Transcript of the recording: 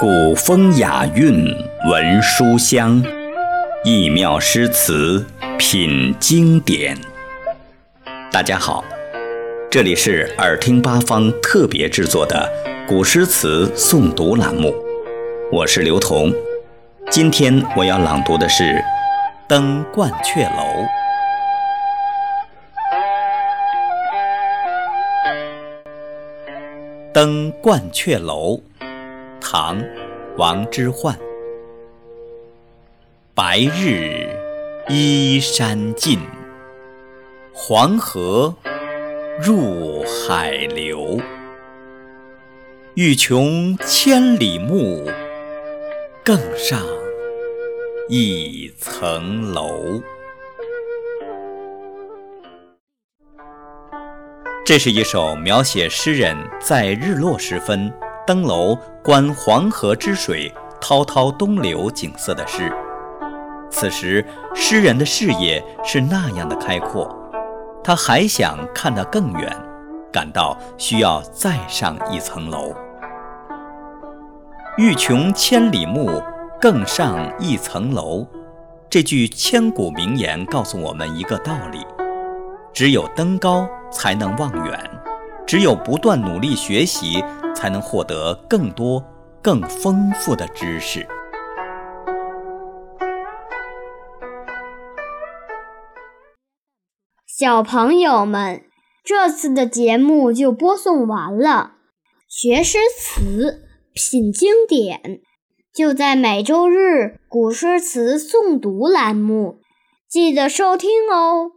古风雅韵闻书香，异妙诗词品经典。大家好，这里是耳听八方特别制作的古诗词诵读栏目，我是刘彤。今天我要朗读的是《登鹳雀楼》。《登鹳雀楼》唐·王之涣。白日依山尽，黄河入海流。欲穷千里目，更上一层楼。这是一首描写诗人在日落时分登楼观黄河之水滔滔东流景色的诗。此时，诗人的视野是那样的开阔，他还想看得更远，感到需要再上一层楼。欲穷千里目，更上一层楼。这句千古名言告诉我们一个道理：只有登高。才能望远，只有不断努力学习，才能获得更多、更丰富的知识。小朋友们，这次的节目就播送完了。学诗词，品经典，就在每周日古诗词诵读栏目，记得收听哦。